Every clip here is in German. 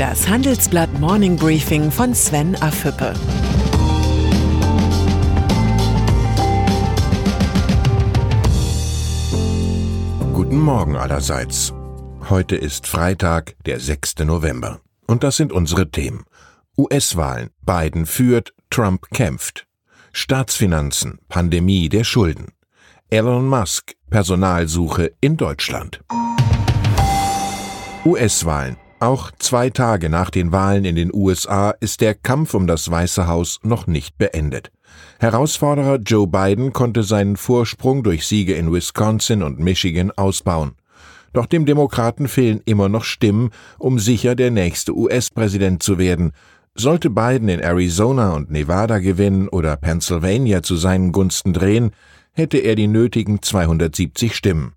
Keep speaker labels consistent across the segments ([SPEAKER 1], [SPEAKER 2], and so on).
[SPEAKER 1] Das Handelsblatt Morning Briefing von Sven Afüppe.
[SPEAKER 2] Guten Morgen allerseits. Heute ist Freitag, der 6. November. Und das sind unsere Themen. US-Wahlen. Biden führt, Trump kämpft. Staatsfinanzen. Pandemie der Schulden. Elon Musk. Personalsuche in Deutschland. US-Wahlen. Auch zwei Tage nach den Wahlen in den USA ist der Kampf um das Weiße Haus noch nicht beendet. Herausforderer Joe Biden konnte seinen Vorsprung durch Siege in Wisconsin und Michigan ausbauen. Doch dem Demokraten fehlen immer noch Stimmen, um sicher der nächste US-Präsident zu werden. Sollte Biden in Arizona und Nevada gewinnen oder Pennsylvania zu seinen Gunsten drehen, hätte er die nötigen 270 Stimmen.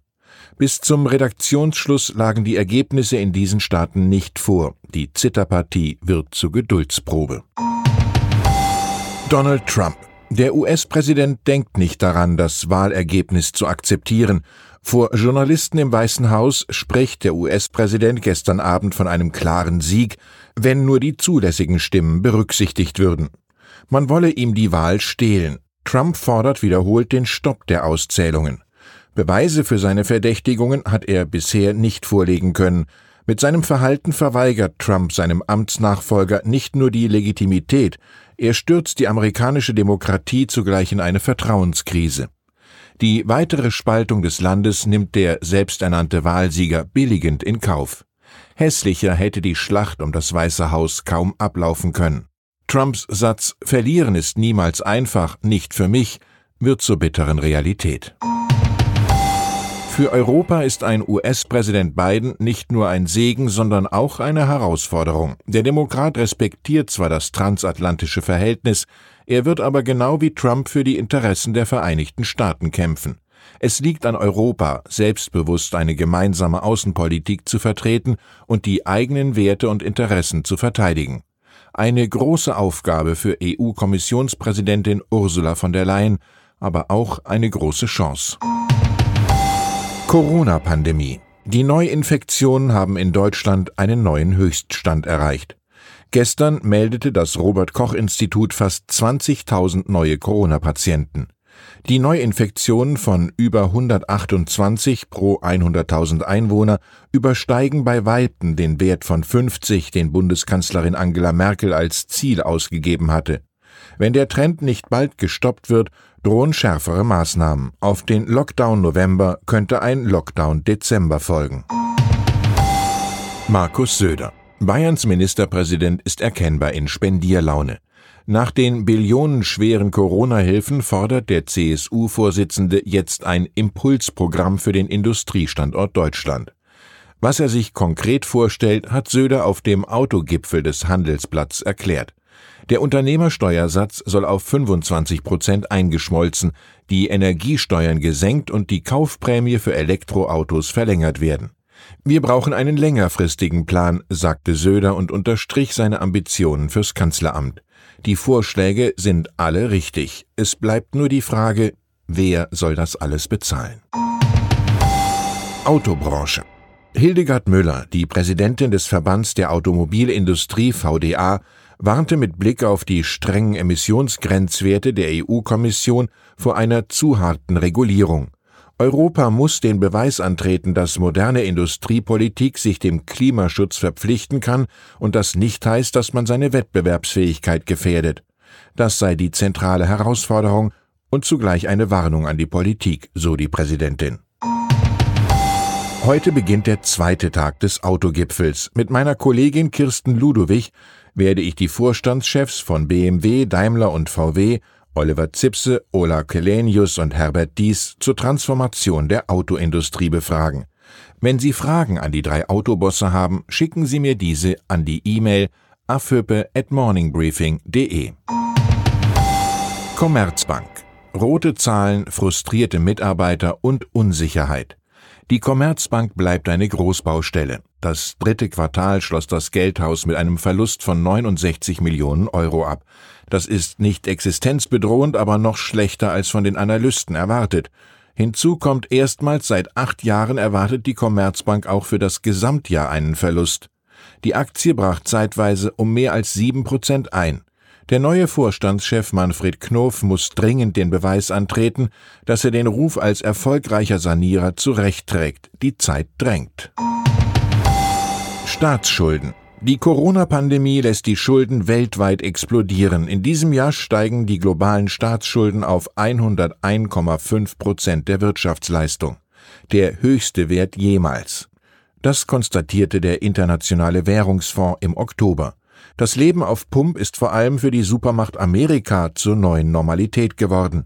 [SPEAKER 2] Bis zum Redaktionsschluss lagen die Ergebnisse in diesen Staaten nicht vor. Die Zitterpartie wird zur Geduldsprobe. Donald Trump. Der US-Präsident denkt nicht daran, das Wahlergebnis zu akzeptieren. Vor Journalisten im Weißen Haus spricht der US-Präsident gestern Abend von einem klaren Sieg, wenn nur die zulässigen Stimmen berücksichtigt würden. Man wolle ihm die Wahl stehlen. Trump fordert wiederholt den Stopp der Auszählungen. Beweise für seine Verdächtigungen hat er bisher nicht vorlegen können. Mit seinem Verhalten verweigert Trump seinem Amtsnachfolger nicht nur die Legitimität, er stürzt die amerikanische Demokratie zugleich in eine Vertrauenskrise. Die weitere Spaltung des Landes nimmt der selbsternannte Wahlsieger billigend in Kauf. Hässlicher hätte die Schlacht um das Weiße Haus kaum ablaufen können. Trumps Satz Verlieren ist niemals einfach, nicht für mich, wird zur bitteren Realität. Für Europa ist ein US-Präsident Biden nicht nur ein Segen, sondern auch eine Herausforderung. Der Demokrat respektiert zwar das transatlantische Verhältnis, er wird aber genau wie Trump für die Interessen der Vereinigten Staaten kämpfen. Es liegt an Europa, selbstbewusst eine gemeinsame Außenpolitik zu vertreten und die eigenen Werte und Interessen zu verteidigen. Eine große Aufgabe für EU-Kommissionspräsidentin Ursula von der Leyen, aber auch eine große Chance. Corona-Pandemie. Die Neuinfektionen haben in Deutschland einen neuen Höchststand erreicht. Gestern meldete das Robert Koch Institut fast 20.000 neue Corona-Patienten. Die Neuinfektionen von über 128 pro 100.000 Einwohner übersteigen bei Weitem den Wert von 50, den Bundeskanzlerin Angela Merkel als Ziel ausgegeben hatte. Wenn der Trend nicht bald gestoppt wird, drohen schärfere Maßnahmen. Auf den Lockdown November könnte ein Lockdown Dezember folgen. Markus Söder. Bayerns Ministerpräsident ist erkennbar in Spendierlaune. Nach den billionenschweren Corona-Hilfen fordert der CSU-Vorsitzende jetzt ein Impulsprogramm für den Industriestandort Deutschland. Was er sich konkret vorstellt, hat Söder auf dem Autogipfel des Handelsblatts erklärt. Der Unternehmersteuersatz soll auf 25 Prozent eingeschmolzen, die Energiesteuern gesenkt und die Kaufprämie für Elektroautos verlängert werden. Wir brauchen einen längerfristigen Plan, sagte Söder und unterstrich seine Ambitionen fürs Kanzleramt. Die Vorschläge sind alle richtig. Es bleibt nur die Frage, wer soll das alles bezahlen? Autobranche. Hildegard Müller, die Präsidentin des Verbands der Automobilindustrie VDA, warnte mit Blick auf die strengen Emissionsgrenzwerte der EU-Kommission vor einer zu harten Regulierung. Europa muss den Beweis antreten, dass moderne Industriepolitik sich dem Klimaschutz verpflichten kann und das nicht heißt, dass man seine Wettbewerbsfähigkeit gefährdet. Das sei die zentrale Herausforderung und zugleich eine Warnung an die Politik, so die Präsidentin. Heute beginnt der zweite Tag des Autogipfels. Mit meiner Kollegin Kirsten Ludowig werde ich die Vorstandschefs von BMW, Daimler und VW, Oliver Zipse, Ola Kelenius und Herbert Dies zur Transformation der Autoindustrie befragen. Wenn Sie Fragen an die drei Autobosse haben, schicken Sie mir diese an die E-Mail aföpe at morningbriefing.de. Commerzbank. Rote Zahlen, frustrierte Mitarbeiter und Unsicherheit. Die Commerzbank bleibt eine Großbaustelle. Das dritte Quartal schloss das Geldhaus mit einem Verlust von 69 Millionen Euro ab. Das ist nicht existenzbedrohend, aber noch schlechter als von den Analysten erwartet. Hinzu kommt erstmals seit acht Jahren erwartet die Commerzbank auch für das Gesamtjahr einen Verlust. Die Aktie brach zeitweise um mehr als sieben Prozent ein. Der neue Vorstandschef Manfred Knof muss dringend den Beweis antreten, dass er den Ruf als erfolgreicher Sanierer zurechtträgt. Die Zeit drängt. Staatsschulden. Die Corona-Pandemie lässt die Schulden weltweit explodieren. In diesem Jahr steigen die globalen Staatsschulden auf 101,5 Prozent der Wirtschaftsleistung. Der höchste Wert jemals. Das konstatierte der Internationale Währungsfonds im Oktober. Das Leben auf Pump ist vor allem für die Supermacht Amerika zur neuen Normalität geworden.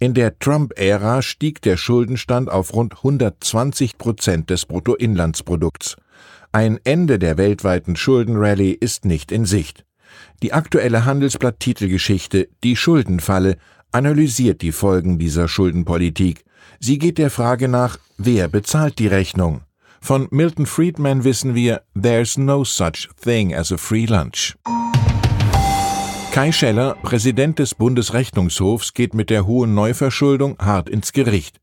[SPEAKER 2] In der Trump-Ära stieg der Schuldenstand auf rund 120 Prozent des Bruttoinlandsprodukts. Ein Ende der weltweiten Schuldenrallye ist nicht in Sicht. Die aktuelle Handelsblatt-Titelgeschichte Die Schuldenfalle analysiert die Folgen dieser Schuldenpolitik. Sie geht der Frage nach, wer bezahlt die Rechnung? Von Milton Friedman wissen wir, There's no such thing as a free lunch. Kai Scheller, Präsident des Bundesrechnungshofs, geht mit der hohen Neuverschuldung hart ins Gericht.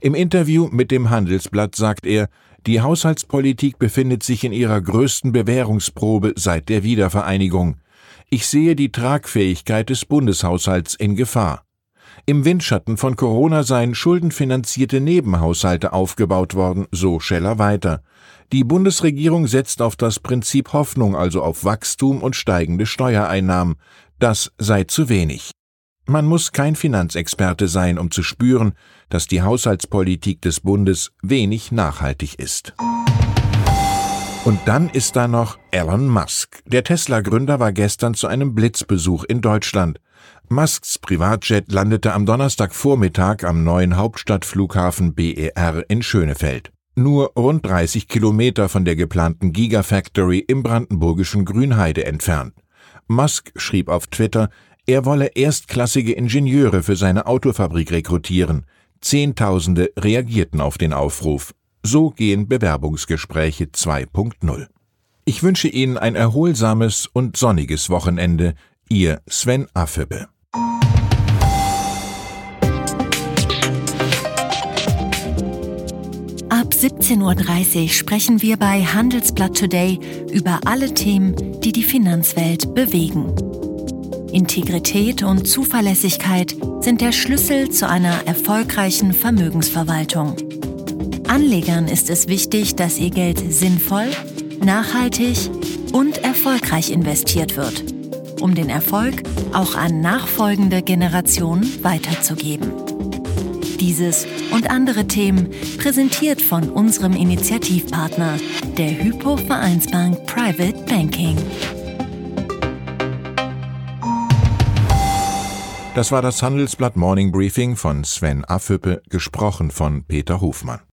[SPEAKER 2] Im Interview mit dem Handelsblatt sagt er, die Haushaltspolitik befindet sich in ihrer größten Bewährungsprobe seit der Wiedervereinigung. Ich sehe die Tragfähigkeit des Bundeshaushalts in Gefahr. Im Windschatten von Corona seien schuldenfinanzierte Nebenhaushalte aufgebaut worden, so Scheller weiter. Die Bundesregierung setzt auf das Prinzip Hoffnung, also auf Wachstum und steigende Steuereinnahmen. Das sei zu wenig. Man muss kein Finanzexperte sein, um zu spüren, dass die Haushaltspolitik des Bundes wenig nachhaltig ist. Und dann ist da noch Elon Musk. Der Tesla-Gründer war gestern zu einem Blitzbesuch in Deutschland. Musks Privatjet landete am Donnerstagvormittag am neuen Hauptstadtflughafen BER in Schönefeld. Nur rund 30 Kilometer von der geplanten Gigafactory im brandenburgischen Grünheide entfernt. Musk schrieb auf Twitter, er wolle erstklassige Ingenieure für seine Autofabrik rekrutieren. Zehntausende reagierten auf den Aufruf. So gehen Bewerbungsgespräche 2.0. Ich wünsche Ihnen ein erholsames und sonniges Wochenende. Ihr Sven Affebe.
[SPEAKER 3] Ab 17.30 Uhr sprechen wir bei Handelsblatt Today über alle Themen, die die Finanzwelt bewegen. Integrität und Zuverlässigkeit sind der Schlüssel zu einer erfolgreichen Vermögensverwaltung. Anlegern ist es wichtig, dass ihr Geld sinnvoll, nachhaltig und erfolgreich investiert wird, um den Erfolg auch an nachfolgende Generationen weiterzugeben. Dieses und andere Themen präsentiert von unserem Initiativpartner, der Hypo Vereinsbank Private Banking.
[SPEAKER 2] Das war das Handelsblatt Morning Briefing von Sven Affüppe, gesprochen von Peter Hofmann.